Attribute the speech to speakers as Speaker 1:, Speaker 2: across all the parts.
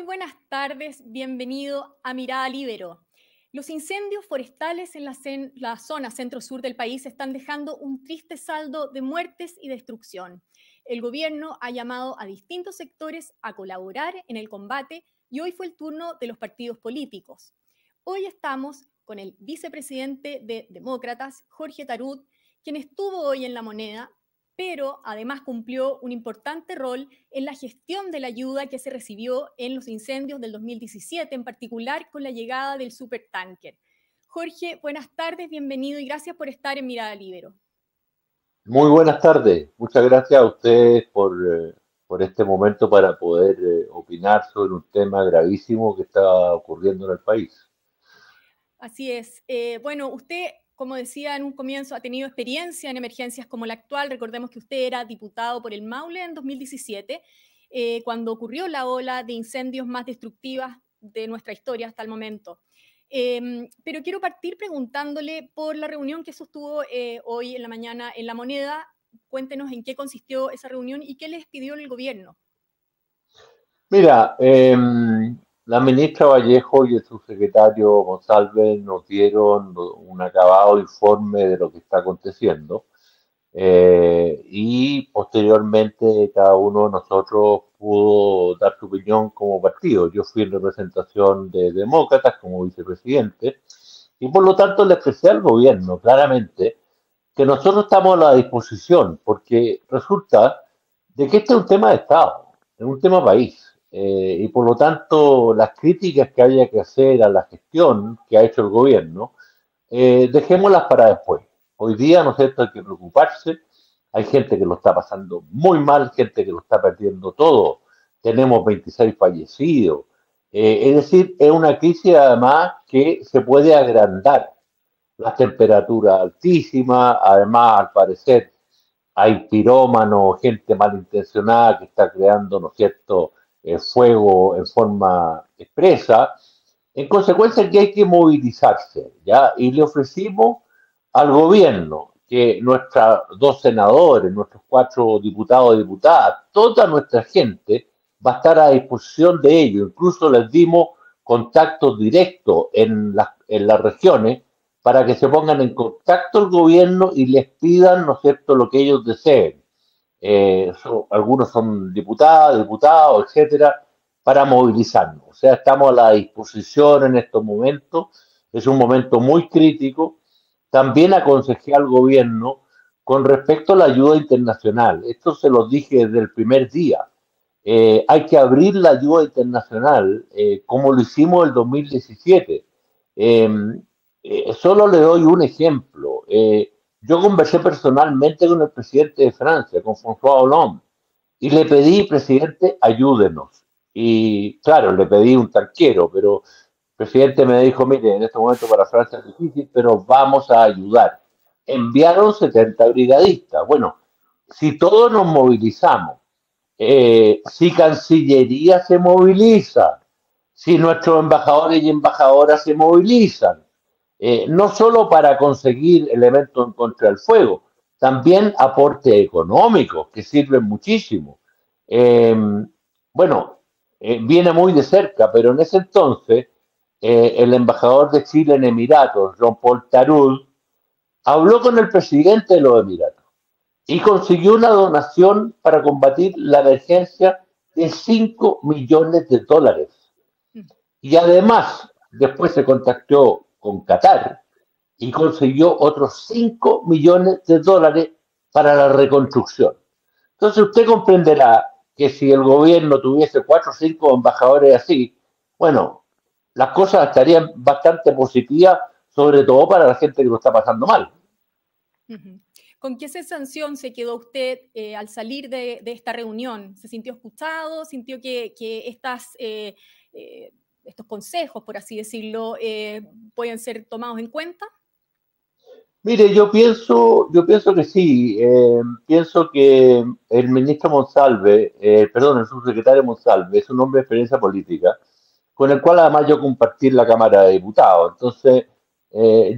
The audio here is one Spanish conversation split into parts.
Speaker 1: muy buenas tardes. Bienvenido a Mirada Libero. Los incendios forestales en la, zona centro-sur del país están dejando un triste saldo de muertes y destrucción. El gobierno ha llamado a distintos sectores a colaborar en el combate y hoy fue el turno de los partidos políticos. Hoy estamos con el vicepresidente de Demócratas, Jorge Tarut, quien estuvo hoy en La Moneda pero además cumplió un importante rol en la gestión de la ayuda que se recibió en los incendios del 2017, en particular con la llegada del supertanker. Jorge, buenas tardes, bienvenido y gracias por estar en Mirada Libero.
Speaker 2: Muy buenas tardes, muchas gracias a ustedes por, eh, por este momento para poder eh, opinar sobre un tema gravísimo que está ocurriendo en el país.
Speaker 1: Así es. Eh, bueno, usted como decía en un comienzo, ha tenido experiencia en emergencias como la actual. Recordemos que usted era diputado por el Maule en 2017, eh, cuando ocurrió la ola de incendios más destructivas de nuestra historia hasta el momento. Em, pero quiero partir preguntándole por la reunión que sostuvo eh, hoy en la mañana en La Moneda. Cuéntenos en qué consistió esa reunión y qué les pidió el gobierno.
Speaker 2: Mira, em, la ministra Vallejo y el subsecretario González nos dieron un acabado informe de lo que está aconteciendo eh, y posteriormente cada uno de nosotros pudo dar su opinión como partido. Yo fui en representación de demócratas como vicepresidente y por lo tanto le expresé al gobierno claramente que nosotros estamos a la disposición porque resulta de que este es un tema de Estado, es un tema país eh, y por lo tanto, las críticas que haya que hacer a la gestión que ha hecho el gobierno, eh, dejémoslas para después. Hoy día, ¿no es cierto?, hay que preocuparse. Hay gente que lo está pasando muy mal, gente que lo está perdiendo todo. Tenemos 26 fallecidos. Eh, es decir, es una crisis además que se puede agrandar. Las temperaturas altísimas, además, al parecer, hay pirómanos, gente malintencionada que está creando, ¿no es cierto?, el fuego en forma expresa. En consecuencia, que hay que movilizarse, ¿ya? Y le ofrecimos al gobierno que nuestros dos senadores, nuestros cuatro diputados y diputadas, toda nuestra gente va a estar a disposición de ellos. Incluso les dimos contacto directo en, en las regiones para que se pongan en contacto el gobierno y les pidan, ¿no es cierto?, lo que ellos deseen. Eh, algunos son diputados, diputados, etcétera, para movilizarnos. O sea, estamos a la disposición en estos momentos. Es un momento muy crítico. También aconsejé al gobierno con respecto a la ayuda internacional. Esto se lo dije desde el primer día. Eh, hay que abrir la ayuda internacional, eh, como lo hicimos el 2017. Em, solo le doy un ejemplo. Yo conversé personalmente con el presidente de Francia, con François Hollande, y le pedí, presidente, ayúdenos. Y claro, le pedí un tanquero, pero el presidente me dijo, mire, en este momento para Francia es difícil, pero vamos a ayudar. Enviaron 70 brigadistas. Bueno, si todos nos movilizamos, eh, si Cancillería se moviliza, si nuestros embajadores y embajadoras se movilizan, eh, no solo para conseguir elementos contra el fuego, también aporte económico, que sirven muchísimo. Eh, bueno, eh, viene muy de cerca, pero en ese entonces el embajador de Chile en Emiratos, Jean Paul Tarul, habló con el presidente de los Emiratos y consiguió una donación para combatir la emergencia de 5 millones de dólares. Mm. Y además, después se contactó con Qatar y consiguió otros 5 millones de dólares para la reconstrucción. Entonces usted comprenderá que si el gobierno tuviese cuatro o cinco embajadores así, bueno, las cosas estarían bastante positivas, sobre todo para la gente que lo está pasando mal.
Speaker 1: ¿Con qué sensación se quedó usted eh, al salir de, esta reunión? ¿Se sintió escuchado? ¿Sintió que, estas eh, eh, estos consejos, por así decirlo, eh, pueden ser tomados en cuenta?
Speaker 2: Mire, yo pienso, yo pienso que sí. Eh, pienso que el ministro Monsalve, eh, perdón, el subsecretario Monsalve es un hombre de experiencia política, con el cual además yo compartí la Cámara de Diputados. Entonces,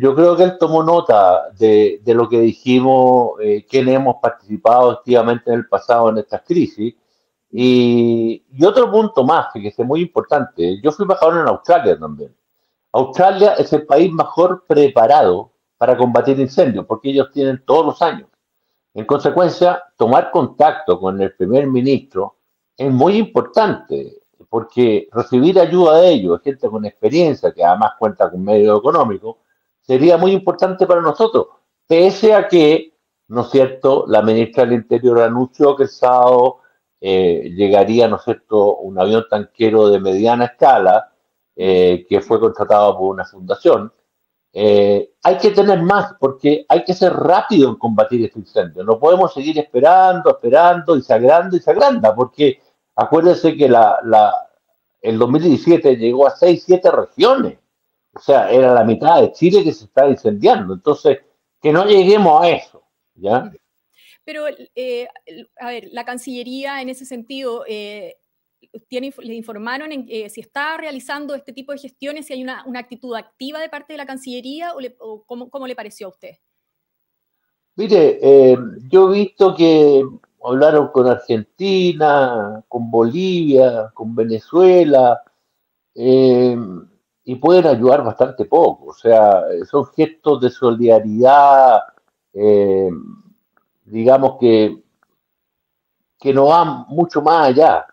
Speaker 2: yo creo que él tomó nota de, de lo que dijimos, quienes hemos participado activamente en el pasado en estas crisis, Y, otro punto más, que es muy importante, yo fui embajador en Australia también. Australia es el país mejor preparado para combatir incendios, porque ellos tienen todos los años. En consecuencia, tomar contacto con el primer ministro es muy importante, porque recibir ayuda de ellos, gente con experiencia, que además cuenta con medios económicos, sería muy importante para nosotros, pese a que, ¿no es cierto?, la ministra del Interior anunció que el sábado eh, llegaría, ¿no es cierto?, un avión tanquero de mediana escala eh, que fue contratado por una fundación. Eh, hay que tener más porque hay que ser rápido en combatir este incendio. No podemos seguir esperando, esperando y se agranda y se agranda, porque acuérdense que la, la, el 2017 llegó a 6, 7 regiones. O sea, era la mitad de Chile que se estaba incendiando. Entonces, que no lleguemos a eso, ¿ya?
Speaker 1: Pero, eh, a ver, la Cancillería en ese sentido, eh, tiene, ¿le informaron en, eh, si está realizando este tipo de gestiones, si hay una, actitud activa de parte de la Cancillería o, cómo, le pareció a usted?
Speaker 2: Mire, yo he visto que hablaron con Argentina, con Bolivia, con Venezuela, y pueden ayudar bastante poco. O sea, son gestos de solidaridad digamos que, que no va mucho más allá.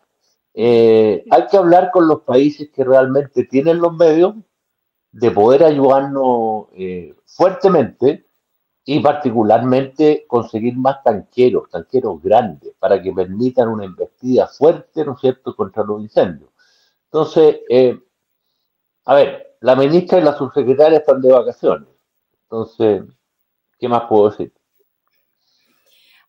Speaker 2: Eh, hay que hablar con los países que realmente tienen los medios de poder ayudarnos eh, fuertemente y particularmente conseguir más tanqueros, tanqueros grandes, para que permitan una investida fuerte, ¿no es cierto?, contra los incendios. Entonces, eh, a ver, la ministra y la subsecretaria están de vacaciones. Entonces, ¿qué más puedo decir?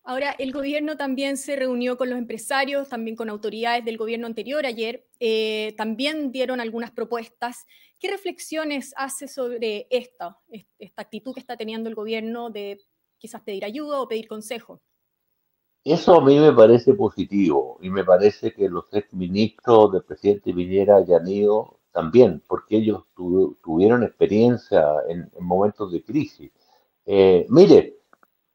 Speaker 1: Ahora, el gobierno también se reunió con los empresarios, también con autoridades del gobierno anterior ayer, eh, también dieron algunas propuestas. ¿Qué reflexiones hace sobre esta, esta actitud que está teniendo el gobierno de quizás pedir ayuda o pedir consejo?
Speaker 2: Eso a mí me parece positivo y me parece que los ex ministros del presidente Piñera hayan ido también, porque ellos tuvieron experiencia en, momentos de crisis. Eh, mire,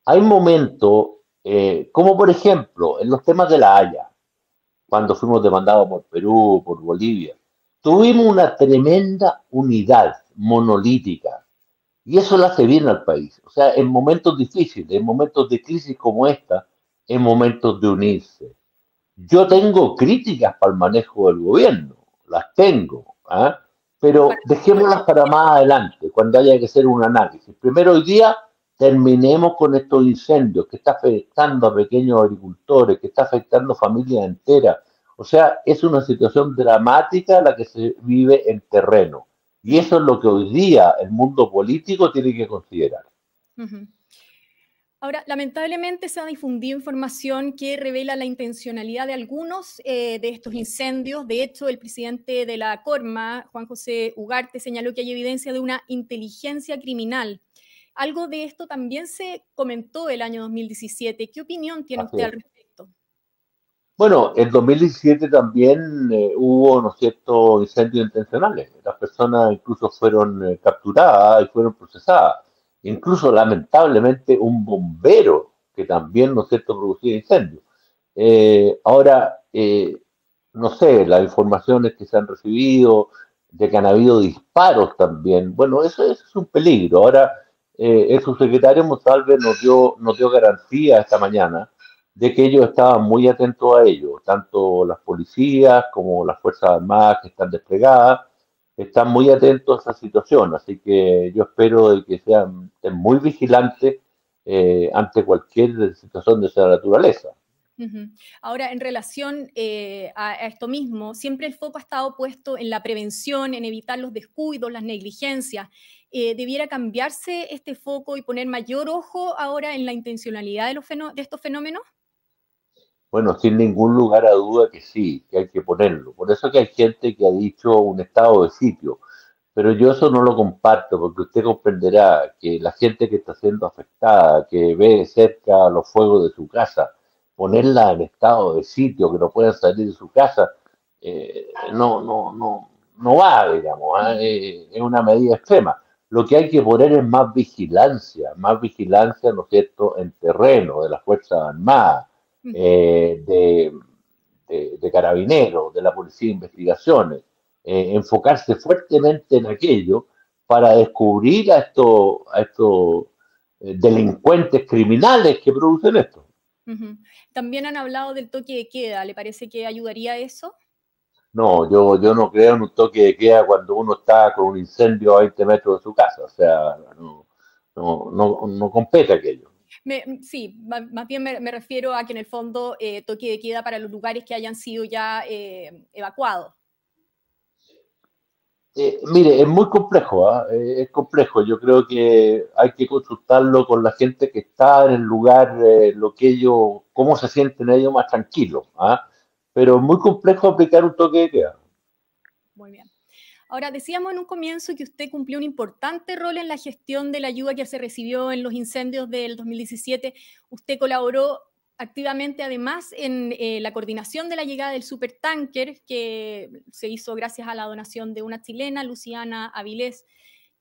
Speaker 2: hay momentos eh, como por ejemplo en los temas de la Haya, cuando fuimos demandados por Perú, por Bolivia, tuvimos una tremenda unidad monolítica y eso lo hace bien al país. O sea, en momentos difíciles, en momentos de crisis como esta, en momentos de unirse. Yo tengo críticas para el manejo del gobierno, las tengo, ¿ah? pero dejémoslas para más adelante, cuando haya que hacer un análisis. Primero hoy día terminemos con estos incendios que está afectando a pequeños agricultores, que está afectando familias enteras. O sea, es una situación dramática la que se vive en terreno. Y eso es lo que hoy día el mundo político tiene que considerar.
Speaker 1: Ahora, lamentablemente se ha difundido información que revela la intencionalidad de algunos eh, de estos incendios. De hecho, el presidente de la Corma, Juan José Ugarte, señaló que hay evidencia de una inteligencia criminal algo de esto también se comentó el año 2017. ¿Qué opinión tiene usted al respecto?
Speaker 2: Bueno, en 2017 también eh, hubo, ¿no es cierto?, incendios intencionales. Las personas incluso fueron eh, capturadas y fueron procesadas. Incluso, lamentablemente, un bombero que también, ¿no es cierto?, producía incendios. Eh, ahora, no sé, las informaciones que se han recibido, de que han habido disparos también, bueno, eso, eso es un peligro. Ahora, eh, el subsecretario Monsalve nos dio, nos dio garantía esta mañana de que ellos estaban muy atentos a ello, tanto las policías como las Fuerzas Armadas que están desplegadas, están muy atentos a esa situación, así que yo espero de que sean, muy vigilantes eh, ante cualquier situación de esa naturaleza.
Speaker 1: Ahora, en relación eh, a, esto mismo, siempre el foco ha estado puesto en la prevención, en evitar los descuidos, las negligencias. Eh, ¿Debiera cambiarse este foco y poner mayor ojo ahora en la intencionalidad de, los de estos fenómenos?
Speaker 2: Bueno, sin ningún lugar a duda que sí, que hay que ponerlo. Por eso que hay gente que ha dicho un estado de sitio. Pero yo eso no lo comparto, porque usted comprenderá que la gente que está siendo afectada, que ve cerca los fuegos de su casa, ponerla en estado de sitio, que no puedan salir de su casa, eh, no, no, no, no va, digamos, ¿ah? eh, es una medida extrema. Lo que hay que poner es más vigilancia, más vigilancia, ¿no es cierto?, en terreno de las Fuerzas Armadas, eh, de, de, carabineros, de la policía de investigaciones, eh, enfocarse fuertemente en aquello para descubrir a estos, a estos eh, delincuentes criminales que producen esto.
Speaker 1: También han hablado del toque de queda, ¿le parece que ayudaría eso?
Speaker 2: No, yo, yo no creo en un toque de queda cuando uno está con un incendio a 20 metros de su casa, o sea, no, no, no, compete aquello.
Speaker 1: sí, más bien me, refiero a que en el fondo eh, toque de queda para los lugares que hayan sido ya eh, evacuados.
Speaker 2: Eh, mire, es muy complejo, ¿ah? eh, es complejo. Yo creo que hay que consultarlo con la gente que está en el lugar, eh, lo que ellos, cómo se sienten ellos más tranquilos. ¿ah? Pero muy complejo aplicar un toque de queda.
Speaker 1: Muy bien. Ahora, decíamos en un comienzo que usted cumplió un importante rol en la gestión de la ayuda que se recibió en los incendios del 2017. Usted colaboró activamente además en eh, la coordinación de la llegada del supertanker que se hizo gracias a la donación de una chilena, Luciana Avilés.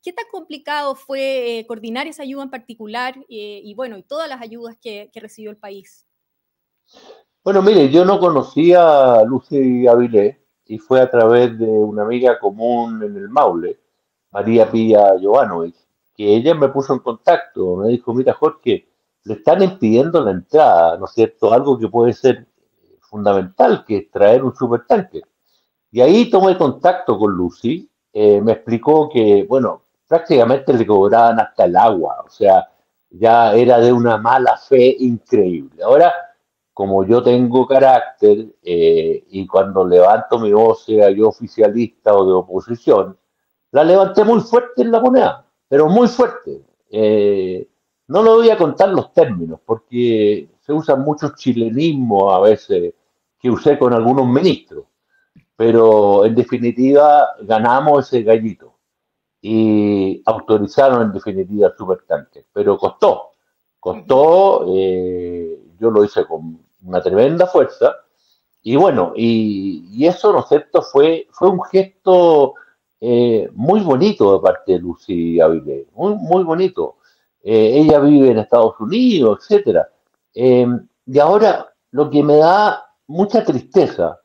Speaker 1: ¿Qué tan complicado fue eh, coordinar esa ayuda en particular eh, y bueno, y todas las ayudas que, recibió el país?
Speaker 2: Bueno, mire, yo no conocía a Lucy Avilés y fue a través de una amiga común en el Maule, María Pía Jovanovic, que ella me puso en contacto, me dijo, mira Jorge, le están impidiendo la entrada, ¿no es cierto? Algo que puede ser fundamental, que es traer un supertanque. Y ahí tomé contacto con Lucy, eh, me explicó que, bueno, prácticamente le cobraban hasta el agua, o sea, ya era de una mala fe increíble. Ahora, como yo tengo carácter eh, y cuando levanto mi voz, sea yo oficialista o de oposición, la levanté muy fuerte en la moneda, pero muy fuerte. Eh, no lo voy a contar los términos, porque se usan muchos chilenismos a veces que usé con algunos ministros, pero en definitiva ganamos ese gallito y autorizaron en definitiva el supertanque, pero costó, costó, eh, yo lo hice con una tremenda fuerza y bueno, y, eso, ¿no es cierto?, fue, fue un gesto eh, muy bonito de parte de Lucy Avilés, muy, muy bonito eh, ella vive en Estados Unidos, etcétera. Em, y ahora lo que me da mucha tristeza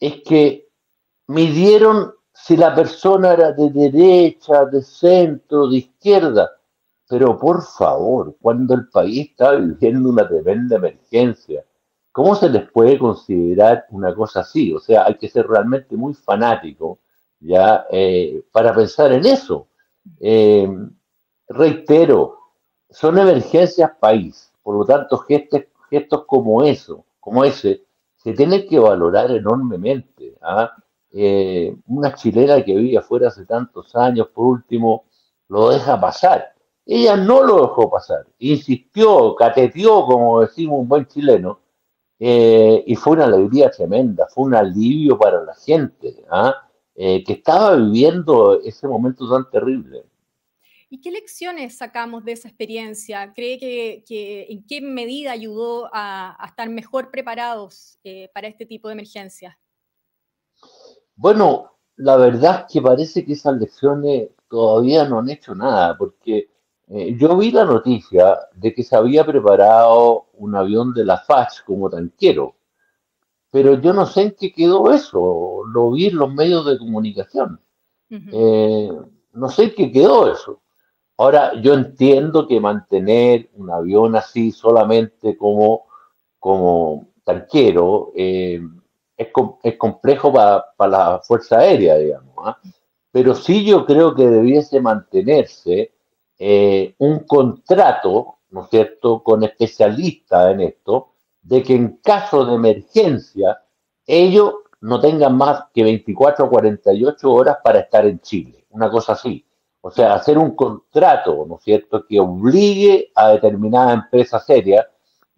Speaker 2: es que midieron si la persona era de derecha, de centro, de izquierda. Pero por favor, cuando el país está viviendo una tremenda emergencia, ¿cómo se les puede considerar una cosa así? O sea, hay que ser realmente muy fanático ya eh, para pensar en eso. Em, reitero, son emergencias país, por lo tanto gestos, gestos como eso, como ese, se tienen que valorar enormemente. ¿ah? Eh, una chilena que vive afuera hace tantos años, por último, lo deja pasar. Ella no lo dejó pasar, insistió, cateteó, como decimos un buen chileno, eh, y fue una alegría tremenda, fue un alivio para la gente ¿ah? eh, que estaba viviendo ese momento tan terrible.
Speaker 1: ¿Y qué lecciones sacamos de esa experiencia? ¿Cree que, en qué medida ayudó a, estar mejor preparados eh, para este tipo de emergencias?
Speaker 2: Bueno, la verdad es que parece que esas lecciones todavía no han hecho nada, porque eh, yo vi la noticia de que se había preparado un avión de la FACH como tanquero, pero yo no sé en qué quedó eso, lo vi en los medios de comunicación. Eh, no sé en qué quedó eso. Ahora, yo entiendo que mantener un avión así solamente como, como tanquero eh, es, complejo para la Fuerza Aérea, digamos. ¿ah? Pero sí yo creo que debiese mantenerse eh, un contrato, ¿no es cierto?, con especialistas en esto, de que en caso de emergencia ellos no tengan más que 24 o 48 horas para estar en Chile, una cosa así. O sea, hacer un contrato, ¿no es cierto?, que obligue a determinada empresa seria,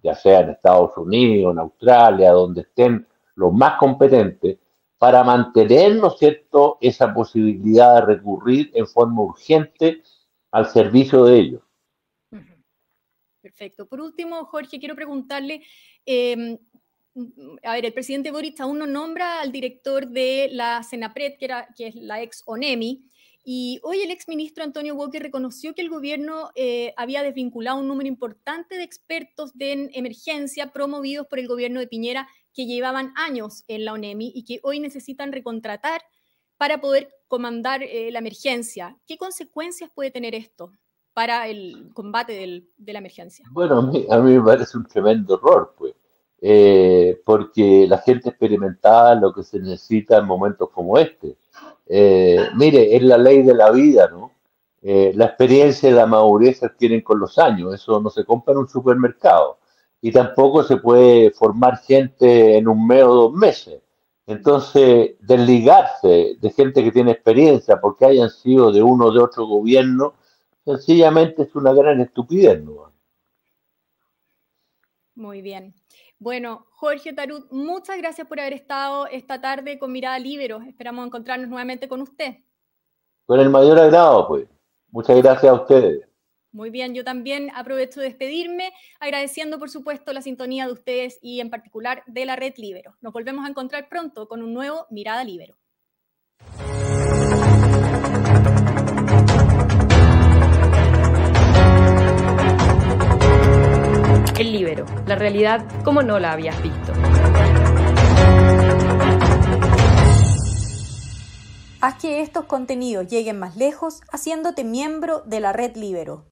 Speaker 2: ya sea en Estados Unidos, en Australia, donde estén los más competentes, para mantener, ¿no es cierto?, esa posibilidad de recurrir en forma urgente al servicio de ellos.
Speaker 1: Perfecto. Por último, Jorge, quiero preguntarle, em, a ver, el presidente Boric aún no nombra al director de la Senapred, que, era, que es la ex ONEMI, y hoy el exministro Antonio Walker reconoció que el gobierno eh, había desvinculado un número importante de expertos de emergencia promovidos por el gobierno de Piñera que llevaban años en la ONEMI y que hoy necesitan recontratar para poder comandar eh, la emergencia. ¿Qué consecuencias puede tener esto para el combate de la emergencia?
Speaker 2: Bueno, a mí, a mí me parece un tremendo error, pues. Eh, porque la gente experimentada lo que se necesita en momentos como este. Eh, mire, es la ley de la vida, ¿no? La experiencia y la madurez se con los años, eso no se compra en un supermercado y tampoco se puede formar gente en un mes o dos meses. Entonces, desligarse de gente que tiene experiencia porque hayan sido de uno o de otro gobierno, sencillamente es una gran estupidez. ¿no?
Speaker 1: Muy bien. Bueno, Jorge Tarut, muchas gracias por haber estado esta tarde con Mirada Libero. Esperamos encontrarnos nuevamente con usted.
Speaker 2: Con el mayor agrado, pues. Muchas gracias a ustedes.
Speaker 1: Muy bien, yo también aprovecho de despedirme, agradeciendo por supuesto la sintonía de ustedes y en particular de la red Libero. Nos volvemos a encontrar pronto con un nuevo Mirada Libero.
Speaker 3: El Libero, la realidad como no la habías visto.
Speaker 1: Haz que estos contenidos lleguen más lejos haciéndote miembro de la red Libero.